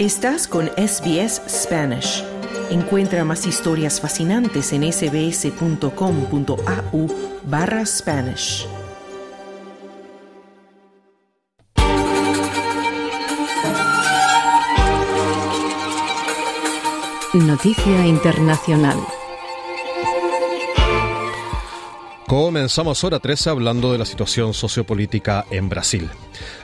Estás con SBS Spanish. Encuentra más historias fascinantes en sbs.com.au barra Spanish. Noticia Internacional. Comenzamos hora 13 hablando de la situación sociopolítica en Brasil.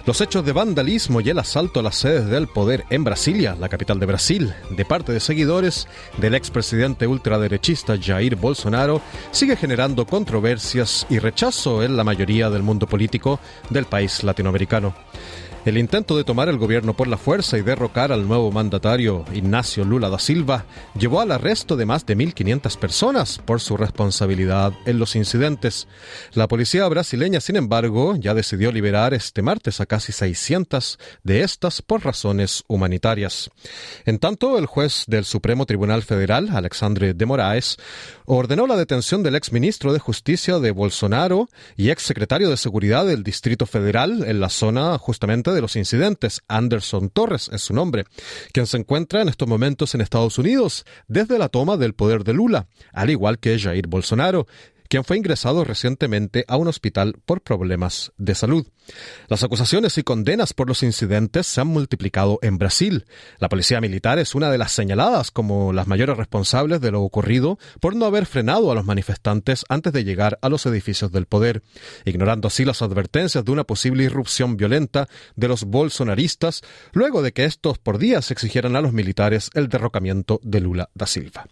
Los hechos de vandalismo y el asalto a las sedes del poder en Brasilia, la capital de Brasil, de parte de seguidores del expresidente ultraderechista Jair Bolsonaro, sigue generando controversias y rechazo en la mayoría del mundo político del país latinoamericano. El intento de tomar el gobierno por la fuerza y derrocar al nuevo mandatario Ignacio Lula da Silva llevó al arresto de más de 1.500 personas por su responsabilidad en los incidentes. La policía brasileña, sin embargo, ya decidió liberar este martes a casi 600 de estas por razones humanitarias. En tanto, el juez del Supremo Tribunal Federal, Alexandre de Moraes, ordenó la detención del exministro de Justicia de Bolsonaro y exsecretario de Seguridad del Distrito Federal en la zona justamente de los incidentes. Anderson Torres es su nombre, quien se encuentra en estos momentos en Estados Unidos desde la toma del poder de Lula, al igual que Jair Bolsonaro, quien fue ingresado recientemente a un hospital por problemas de salud. Las acusaciones y condenas por los incidentes se han multiplicado en Brasil. La policía militar es una de las señaladas como las mayores responsables de lo ocurrido por no haber frenado a los manifestantes antes de llegar a los edificios del poder, ignorando así las advertencias de una posible irrupción violenta de los bolsonaristas luego de que estos por días exigieran a los militares el derrocamiento de Lula da Silva.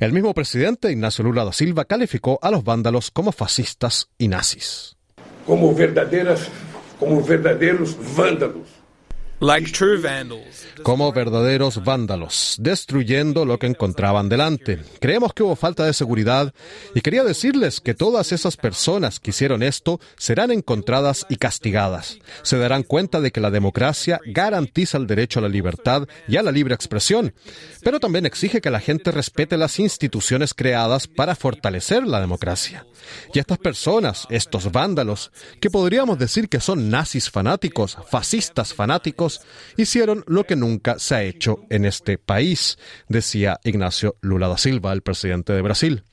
El mismo presidente Ignacio Lula da Silva calificó a los vándalos como fascistas y nazis. Como verdaderas como Como verdaderos vándalos, destruyendo lo que encontraban delante. Creemos que hubo falta de seguridad y quería decirles que todas esas personas que hicieron esto serán encontradas y castigadas. Se darán cuenta de que la democracia garantiza el derecho a la libertad y a la libre expresión, pero también exige que la gente respete las instituciones creadas para fortalecer la democracia. Y estas personas, estos vándalos, que podríamos decir que son nazis fanáticos, fascistas fanáticos, hicieron lo que nunca se ha hecho en este país, decía Ignacio Lula da Silva, el presidente de Brasil.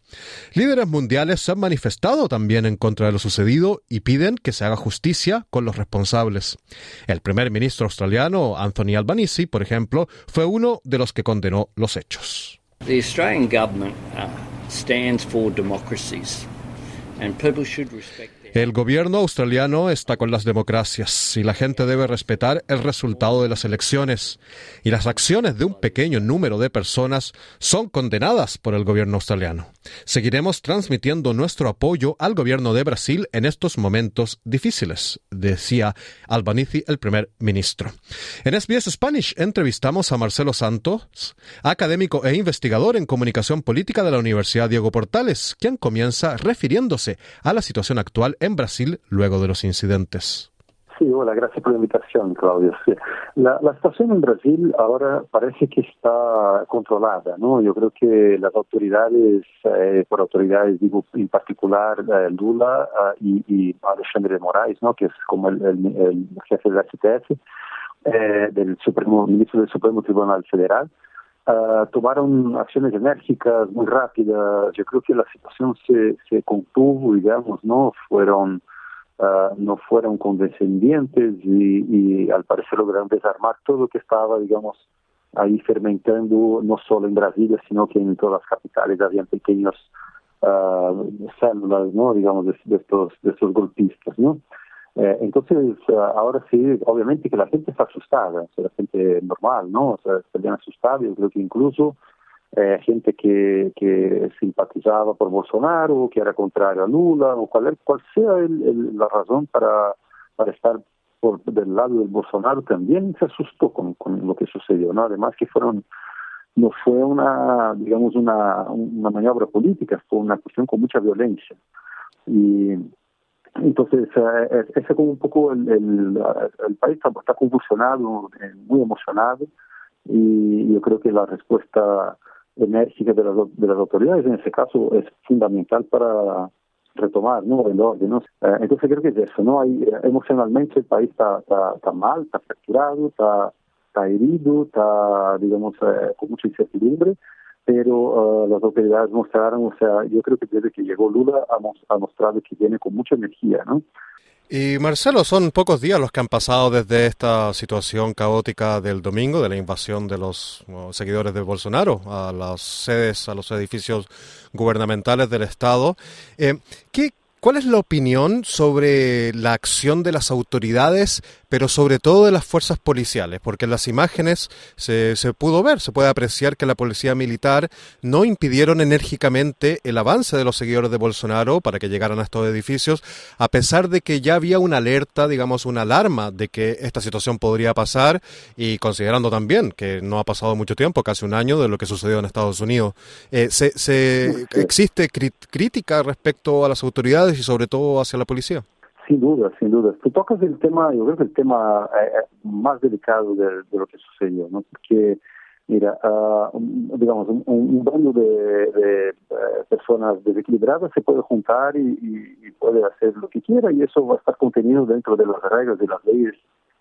Líderes mundiales se han manifestado también en contra de lo sucedido y piden que se haga justicia con los responsables. El primer ministro australiano, Anthony Albanese, por ejemplo, fue uno de los que condenó los hechos. The Australian government uh, stands for democracies. El gobierno australiano está con las democracias y la gente debe respetar el resultado de las elecciones. Y las acciones de un pequeño número de personas son condenadas por el gobierno australiano. Seguiremos transmitiendo nuestro apoyo al gobierno de Brasil en estos momentos difíciles, decía Albanese, el primer ministro. En SBS Spanish entrevistamos a Marcelo Santos, académico e investigador en comunicación política de la Universidad Diego Portales, quien comienza refiriéndose a la situación actual Brasil luego de los incidentes. Sí, hola, gracias por la invitación, Claudio. La, situación en Brasil ahora parece que está controlada, ¿no? Yo creo que las autoridades, eh, por autoridades, digo, en particular eh, Lula ah, y, y, Alexandre de Moraes, ¿no? Que es como el, jefe del STF, eh, del Supremo, ministro del Supremo Tribunal Federal, ah, tomaron acciones enérgicas, muy rápidas. Yo creo que la situación se, se contuvo, digamos, ¿no? Fueron Ah, no fueron condescendientes y, al parecer lograron desarmar todo lo que estaba, digamos, ahí fermentando, no solo en Brasilia, sino que en todas las capitales habían pequeños uh, células, ¿no? Digamos, de, estos, de estos golpistas, ¿no? Eh, entonces, ah, ahora sí, obviamente que la gente está asustada, la gente normal, ¿no? O sea, está bien yo creo que incluso eh, gente que, que simpatizaba por Bolsonaro, que era contrario a Lula, o cual, cual sea la razón para, para estar por del lado del Bolsonaro, también se asustó con, con lo que sucedió, ¿no? Además que fueron no fue una, digamos, una, una maniobra política, fue una cuestión con mucha violencia. Y entonces, eh, ese como un poco el, el, país está, está convulsionado, eh, muy emocionado, y yo creo que la respuesta enérgica de las, de las autoridades, en ese caso, es fundamental para retomar ¿no? el orden. ¿no? Eh, entonces creo que es eso, ¿no? Hay, eh, emocionalmente el país está, está, mal, está fracturado, está, está herido, está, digamos, con mucha incertidumbre, pero las autoridades mostraron, o sea, yo creo que desde que llegó Lula ha, ha mostrado que viene con mucha energía, ¿no? Y Marcelo, son pocos días los que han pasado desde esta situación caótica del domingo, de la invasión de los seguidores de Bolsonaro a las sedes, a los edificios gubernamentales del Estado. Eh, ¿qué, ¿Cuál es la opinión sobre la acción de las autoridades, pero sobre todo de las fuerzas policiales? Porque en las imágenes se, se, pudo ver, se puede apreciar que la policía militar no impidieron enérgicamente el avance de los seguidores de Bolsonaro para que llegaran a estos edificios, a pesar de que ya había una alerta, digamos, una alarma de que esta situación podría pasar y considerando también que no ha pasado mucho tiempo, casi un año, de lo que sucedió en Estados Unidos. Eh, se, se, ¿Existe crítica respecto a las autoridades? y sobre todo hacia la policía. Sin duda, sin duda. Tú tocas el tema, yo creo que el tema eh, eh, más delicado de, lo que sucedió, ¿no? Porque, mira, uh, digamos, un, un, bando de, de uh, personas desequilibradas se puede juntar y, y, y, puede hacer lo que quiera y eso va a estar contenido dentro de las reglas de las leyes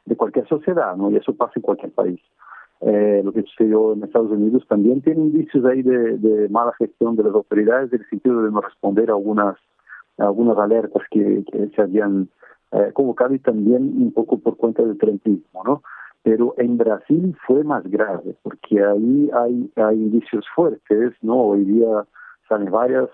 de cualquier sociedad, ¿no? Y eso pasa en cualquier país. Eh, lo que sucedió en Estados Unidos también tiene indicios ahí de, mala gestión de las autoridades en el sentido de no responder a algunas algunas alertas que, que se habían eh, convocado y también un poco por cuenta del trumpismo, ¿no? Pero en Brasil fue más grave, porque ahí hay, hay indicios fuertes, ¿no? Hoy día salen varias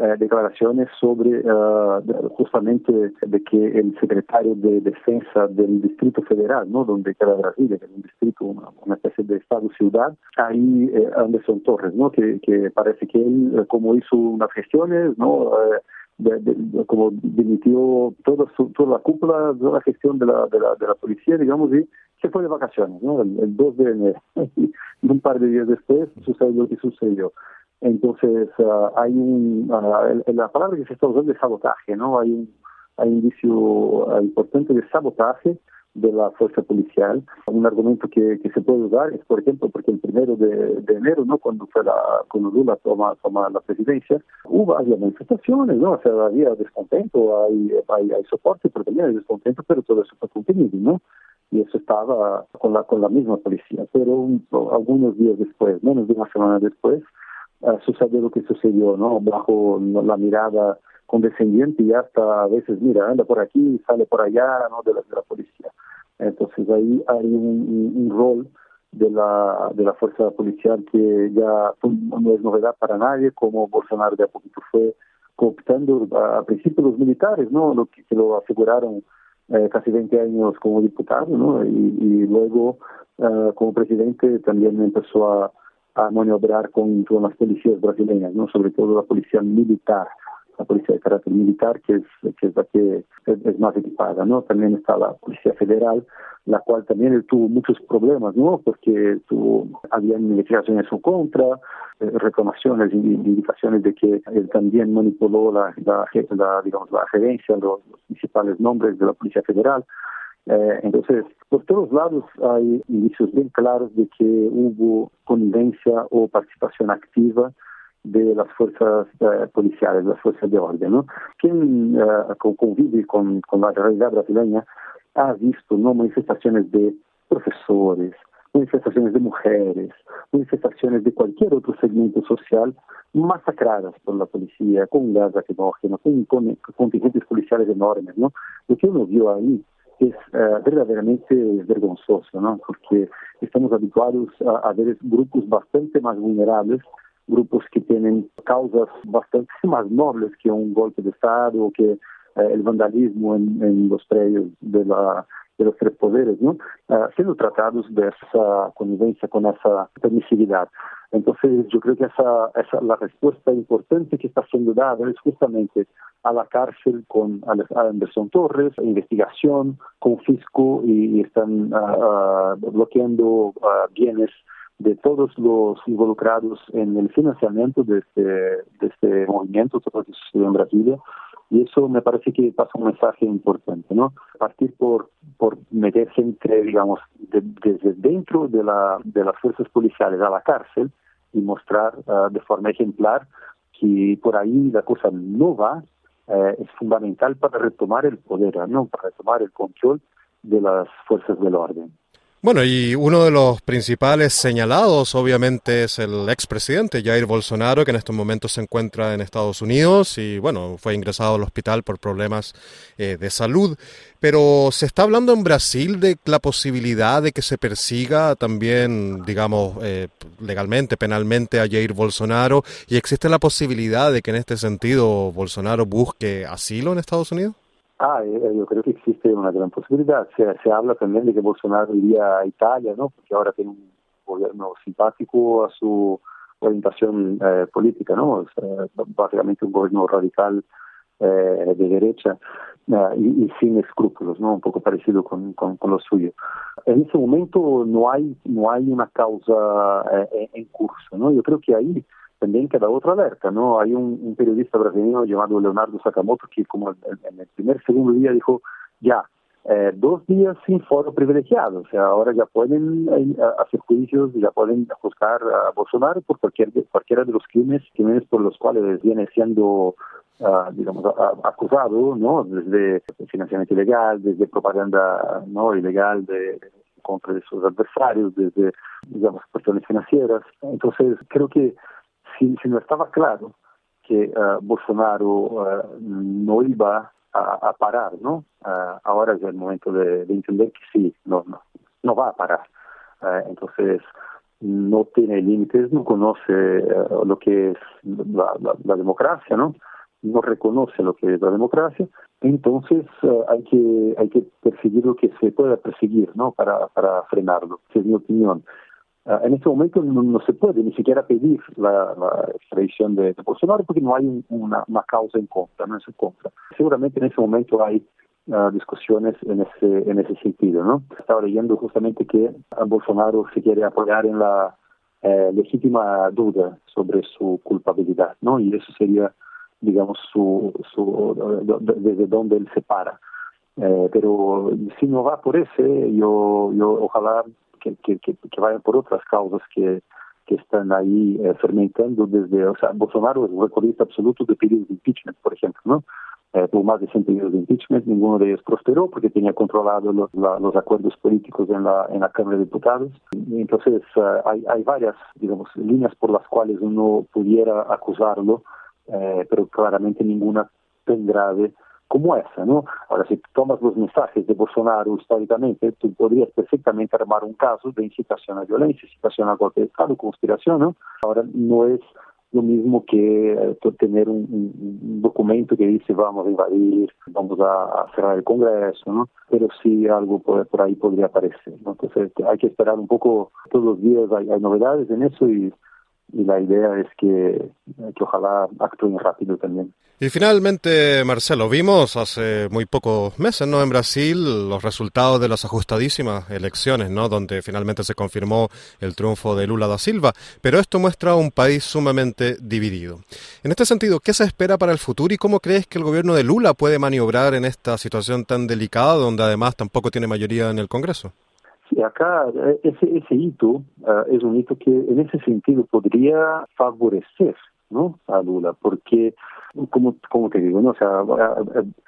eh, declaraciones sobre uh, justamente de que el secretario de Defensa del Distrito Federal, ¿no? donde queda Brasil, que es un distrito, una, una especie de estado-ciudad, ahí eh, Anderson Torres, ¿no? que, que parece que él, como hizo unas gestiones, ¿no? De, de, como dimitió toda, su, toda la cúpula, toda la gestión de la, de la, de la policía, digamos, y se fue de vacaciones, ¿no? El, el 2 de enero. y un par de días después sucedió lo que sucedió. Entonces, uh, hay un, uh, la palabra que se está usando es sabotaje, ¿no? Hay un, hay un indicio uh, importante de sabotaje de la fuerza policial. Un argumento que, que se puede usar es, por ejemplo, porque el primero de, de enero, ¿no? cuando fue la, cuando Lula toma, toma la presidencia, hubo había manifestaciones, ¿no? O sea, había descontento, hay, hay, hay soporte, pero también hay descontento, pero todo eso fue contenido, ¿no? y eso estaba con la con la misma policía. Pero un, algunos días después, menos de una semana después, uh, sucedió lo que sucedió, ¿no? Bajo la mirada condescendiente y hasta a veces, mira, anda por aquí, sale por allá, ¿no? De la, de la policía. Entonces ahí hay un, rol de la, de la fuerza policial que ya no es novedad para nadie, como Bolsonaro de a poquito fue cooptando a, principio los militares, ¿no? Lo que, que lo aseguraron eh, casi 20 años como diputado, ¿no? Y, y luego uh, como presidente también empezó a, a maniobrar con, con las policías brasileñas, ¿no? Sobre todo la policía militar la policía de carácter militar, que es, que es la que es, más equipada, ¿no? También está la Policía Federal, la cual también tuvo muchos problemas, ¿no? Porque tuvo, había investigaciones en su contra, eh, reclamaciones y indicaciones de que él también manipuló la, la, la digamos, la gerencia, los, los, principales nombres de la Policía Federal. Eh, entonces, por todos lados hay indicios bien claros de que hubo connivencia o participación activa de las fuerzas uh, policiales, las fuerzas de orden. ¿no? Quien uh, convive con, con, la realidad brasileña ha visto ¿no? manifestaciones de profesores, manifestaciones de mujeres, manifestaciones de cualquier otro segmento social masacradas por la policía, con gas lacrimógeno, con, con, contingentes policiales enormes. ¿no? Lo que uno vio ahí es uh, verdaderamente vergonzoso, ¿no? porque estamos habituados a, a ver grupos bastante más vulnerables grupos que tienen causas bastante más nobles que un golpe de Estado o que eh, el vandalismo en, en, los predios de, la, de los tres poderes, ¿no? Uh, siendo tratados de esa connivencia con esa permisividad. Entonces, yo creo que esa, esa la respuesta importante que está siendo dada es justamente a la cárcel con Anderson Torres, investigación, confisco y, y están uh, uh, bloqueando bienes de todos los involucrados en el financiamiento de este, de este movimiento, todo lo que sucedió en Brasilia. Y eso me parece que pasa un mensaje importante, ¿no? Partir por, por meter gente, digamos, de, desde dentro de, la, de las fuerzas policiales a la cárcel y mostrar uh, de forma ejemplar que por ahí la cosa no va, uh, es fundamental para retomar el poder, ¿no? Para retomar el control de las fuerzas del orden. Bueno, y uno de los principales señalados, obviamente, es el expresidente Jair Bolsonaro, que en estos momentos se encuentra en Estados Unidos y, bueno, fue ingresado al hospital por problemas eh, de salud. Pero se está hablando en Brasil de la posibilidad de que se persiga también, digamos, eh, legalmente, penalmente a Jair Bolsonaro, y existe la posibilidad de que en este sentido Bolsonaro busque asilo en Estados Unidos. Ah, eh, yo creo que existe una gran posibilidad. Se, se habla también de que Bolsonaro iría a Italia, ¿no? Porque ahora tiene un gobierno simpático a su orientación eh, política, ¿no? O sea, básicamente un gobierno radical eh, de derecha uh, y, y, sin escrúpulos, ¿no? Un poco parecido con, con, con, lo suyo. En ese momento no hay no hay una causa eh, en curso, ¿no? Yo creo que ahí también queda otra alerta, ¿no? Hay un, periodista brasileño llamado Leonardo Sakamoto que como en, el primer, segundo día dijo, ya, eh, dos días sin foro privilegiado, o sea, ahora ya pueden eh, hacer juicios, ya pueden juzgar a Bolsonaro por cualquier, cualquiera de los crímenes, crímenes por los cuales viene siendo Uh, digamos, acusado, ¿no? Desde financiamiento ilegal, desde propaganda no ilegal de, contra sus adversarios, desde, digamos, cuestiones financieras. Entonces, creo que si, no estaba claro que uh, Bolsonaro uh, no iba a, parar, ¿no? Uh, ahora es el momento de, de, entender que sí, no, no, no va a parar. entonces, no tiene límites, no conoce lo que es la, la, democracia, ¿no? No reconoce lo que es la democracia, entonces hay que hay que perseguir lo que se pueda perseguir, ¿no? Para, para frenarlo. Esa es mi opinión. Uh, en este momento no, no, se puede ni siquiera pedir la, la extradición de, de, Bolsonaro porque no hay un, una, una, causa en contra, no es en contra. Seguramente en ese momento hay uh, discusiones en ese, en ese sentido, ¿no? Estaba leyendo justamente que Bolsonaro se quiere apoyar en la eh, legítima duda sobre su culpabilidad, ¿no? Y eso sería, digamos, su, su desde donde él se para. Eh, pero si no va por ese, yo, yo ojalá que, que, que, vayan por otras causas que, que están ahí eh, fermentando desde, o sea, Bolsonaro es un recordista absoluto de pedidos de impeachment, por ejemplo, ¿no? Eh, tuvo más de 100 pedidos de impeachment, ninguno de ellos prosperó porque tenía controlado los, la, los acuerdos políticos en la, en la Cámara de Diputados. Entonces, uh, hay, hay varias, digamos, líneas por las cuales uno pudiera acusarlo, eh, pero claramente ninguna tan grave como esa, ¿no? Ahora, si tomas los mensajes de Bolsonaro históricamente, tú podrías perfectamente armar un caso de incitación a violencia, incitación a golpe de Estado, conspiración, ¿no? Ahora, no es lo mismo que eh, tener un, un, documento que dice vamos a invadir, vamos a, cerrar el Congreso, ¿no? Pero sí algo por, por ahí podría aparecer, ¿no? Entonces hay que esperar un poco, todos los días hay, hay novedades en eso y y la idea es que, que ojalá actúen rápido también. Y finalmente, Marcelo, vimos hace muy pocos meses, ¿no? En Brasil, los resultados de las ajustadísimas elecciones, ¿no? Donde finalmente se confirmó el triunfo de Lula da Silva. Pero esto muestra un país sumamente dividido. En este sentido, ¿qué se espera para el futuro y cómo crees que el gobierno de Lula puede maniobrar en esta situación tan delicada, donde además tampoco tiene mayoría en el Congreso? Sí, acá eh, ese, ese hito uh, es un hito que en ese sentido podría favorecer ¿no? a Lula, porque, como, como te digo, ¿no? o sea,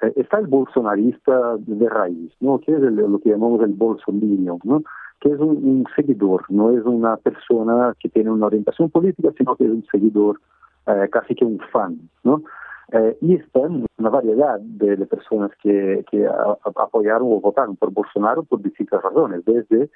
eh, está el bolsonarista de raíz, ¿no? que es el, lo que llamamos el bolsominion, ¿no? que es un, seguidor, no es una persona que tiene una orientación política, sino que es un seguidor, uh, casi que un fan, ¿no? Eh, y están una variedad de, de personas que, que a, a apoyaron o votaron por Bolsonaro por distintas razones, desde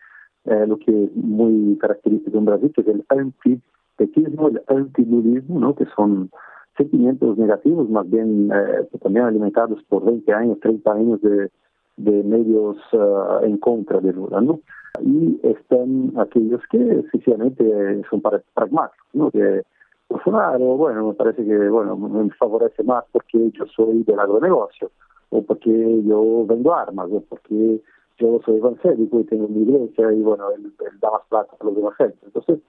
eh, lo que es muy característico en Brasil, que es el antipetismo, el antilulismo, ¿no? que son sentimientos negativos, más bien eh, también alimentados por 20 años, 30 años de, de medios uh, en contra de Lula, ¿no? Y están aquellos que sencillamente son pragmáticos, ¿no? Que Bolsonaro, bueno, me parece que bueno me favorece más porque yo soy del agronegocio, o porque yo vendo armas, o porque yo soy evangélico y tengo mi iglesia y bueno, él, da más plata a los evangélicos. Entonces,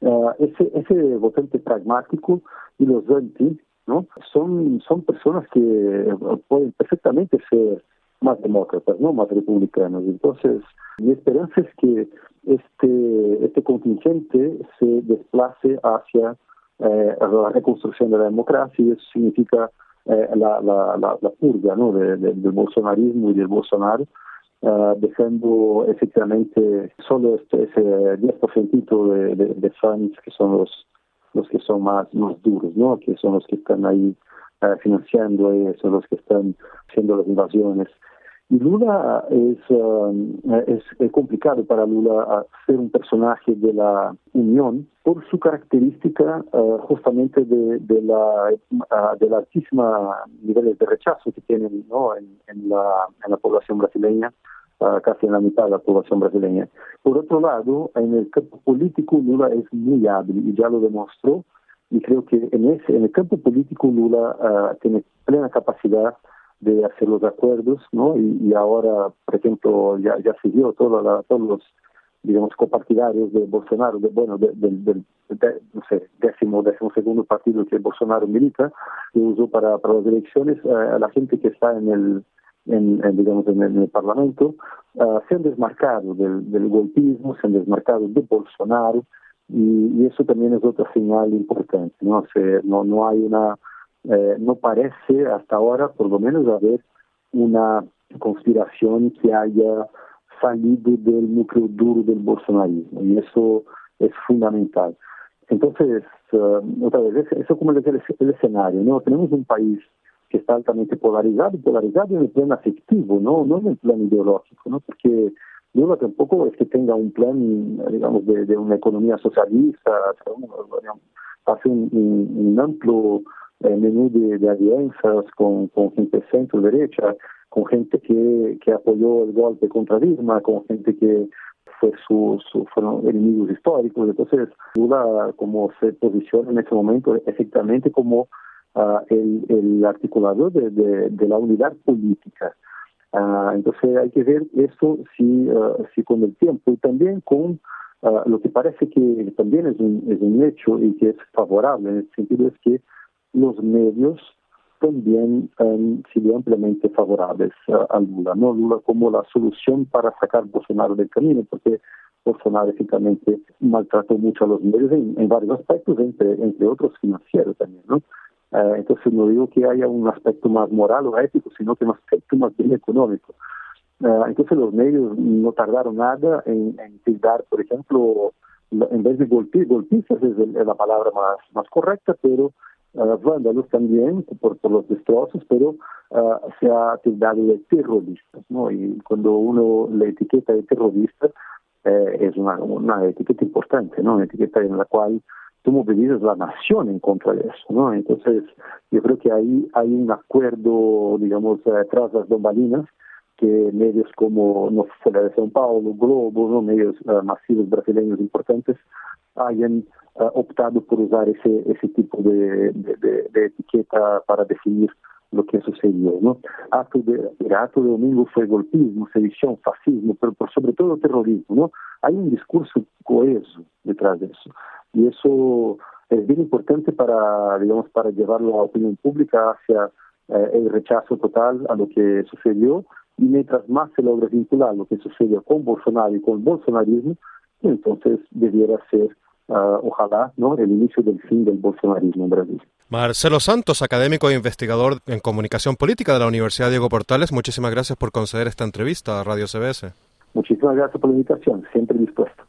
uh, ese, ese votante pragmático y los anti, ¿no? Son, son personas que pueden perfectamente ser más demócratas, ¿no? Más republicanos. Entonces, mi esperanza es que este, este contingente se desplace hacia eh, la reconstrucción de la democracia y eso significa eh, la, la, la, la, purga ¿no? de, de, del bolsonarismo y del Bolsonaro uh, dejando efectivamente solo este, ese 10% de, de, fans que son los los que son más, más duros, ¿no? que son los que están ahí uh, financiando, eh, son los que están haciendo las invasiones. Lula es, um, es, complicado para Lula ser un personaje de la Unión por su característica uh, justamente de, de, la, uh, de niveles de rechazo que tienen ¿no? en, en, la, en la población brasileña casi en la mitad de la población brasileña. Por otro lado, en el campo político Lula es muy hábil y ya lo demostró y creo que en, ese, en el campo político Lula uh, tiene plena capacidad de hacer los acuerdos, ¿no? Y, y ahora, por ejemplo, ya, ya se vio toda la, todos los, digamos, copartidarios de Bolsonaro, de, bueno, del, de, de, no sé, décimo, décimo segundo partido que Bolsonaro milita, que usó para, para las elecciones, uh, a la gente que está en el, en, en digamos, en el, en el Parlamento, uh, se han desmarcado del, del, golpismo, se han desmarcado de Bolsonaro, y, y, eso también es otra señal importante, ¿no? Se, no, no hay una, eh, no parece hasta ahora, por lo menos, haber una conspiración que haya salido del núcleo duro del bolsonarismo, y eso es fundamental. Entonces, uh, otra vez, eso como es el, el escenario, ¿no? Tenemos un país que está altamente polarizado, polarizado en el plano afectivo, no, no en el plano ideológico, ¿no? Porque Lula tampoco es que tenga un plan, digamos, de, de una economía socialista, hace un, amplio eh, menú de, de, alianzas con, gente centro-derecha, con gente que, que apoyó el golpe contra Dilma, con gente que fue su, su, fueron enemigos históricos. Entonces, Lula, como se posiciona en ese momento, efectivamente como uh, el, articulador de, la unidad política. Uh, entonces hay que ver eso si, uh, si con el tiempo y también con lo que parece que también es un, es un hecho y que es favorable en el sentido es que los medios también han sido ampliamente favorables a Lula, ¿no? Lula como la solución para sacar Bolsonaro del camino, porque Bolsonaro efectivamente maltrató mucho a los medios en, en varios aspectos, entre, entre otros financieros también, ¿no? Uh, entonces no digo que haya un aspecto más moral o ético, sino que un aspecto más bien económico. Uh, entonces los medios no tardaron nada en, en por ejemplo, en vez de golpistas es, la palabra más, más correcta, pero uh, vándalos también por, los destrozos, pero se ha tildado de terroristas, ¿no? Y cuando uno le etiqueta de terrorista, eh, es una, una etiqueta importante, ¿no? Una etiqueta en la cual tomó medidas la nación en contra de eso, ¿no? Entonces, yo creo que ahí hay un acuerdo, digamos, eh, tras las bombalinas, que medios como no Folha de São Paulo, Globo, ¿no? medios uh, masivos brasileños importantes, hayan uh, optado por usar ese, ese tipo de, de, de, de, etiqueta para definir lo que sucedió, ¿no? Acto de, el acto de domingo fue golpismo, sedición, fascismo, pero sobre todo terrorismo, ¿no? Hay un discurso coeso detrás de eso. Y eso es bien importante para, digamos, para llevar la opinión pública hacia eh, el rechazo total a lo que sucedió y mientras más se logra vincular lo que sucedió con Bolsonaro y con el bolsonarismo, entonces debiera ser, uh, ojalá, ¿no? el inicio del fin del bolsonarismo en Brasil. Marcelo Santos, académico e investigador en comunicación política de la Universidad Diego Portales, muchísimas gracias por conceder esta entrevista a Radio CBS. Muchísimas gracias por la invitación, siempre dispuesto.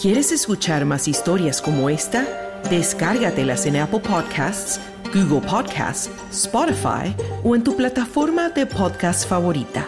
¿Quieres escuchar más historias como esta? Descárgatelas en Apple Podcasts, Google Podcasts, Spotify o en tu plataforma de podcast favorita.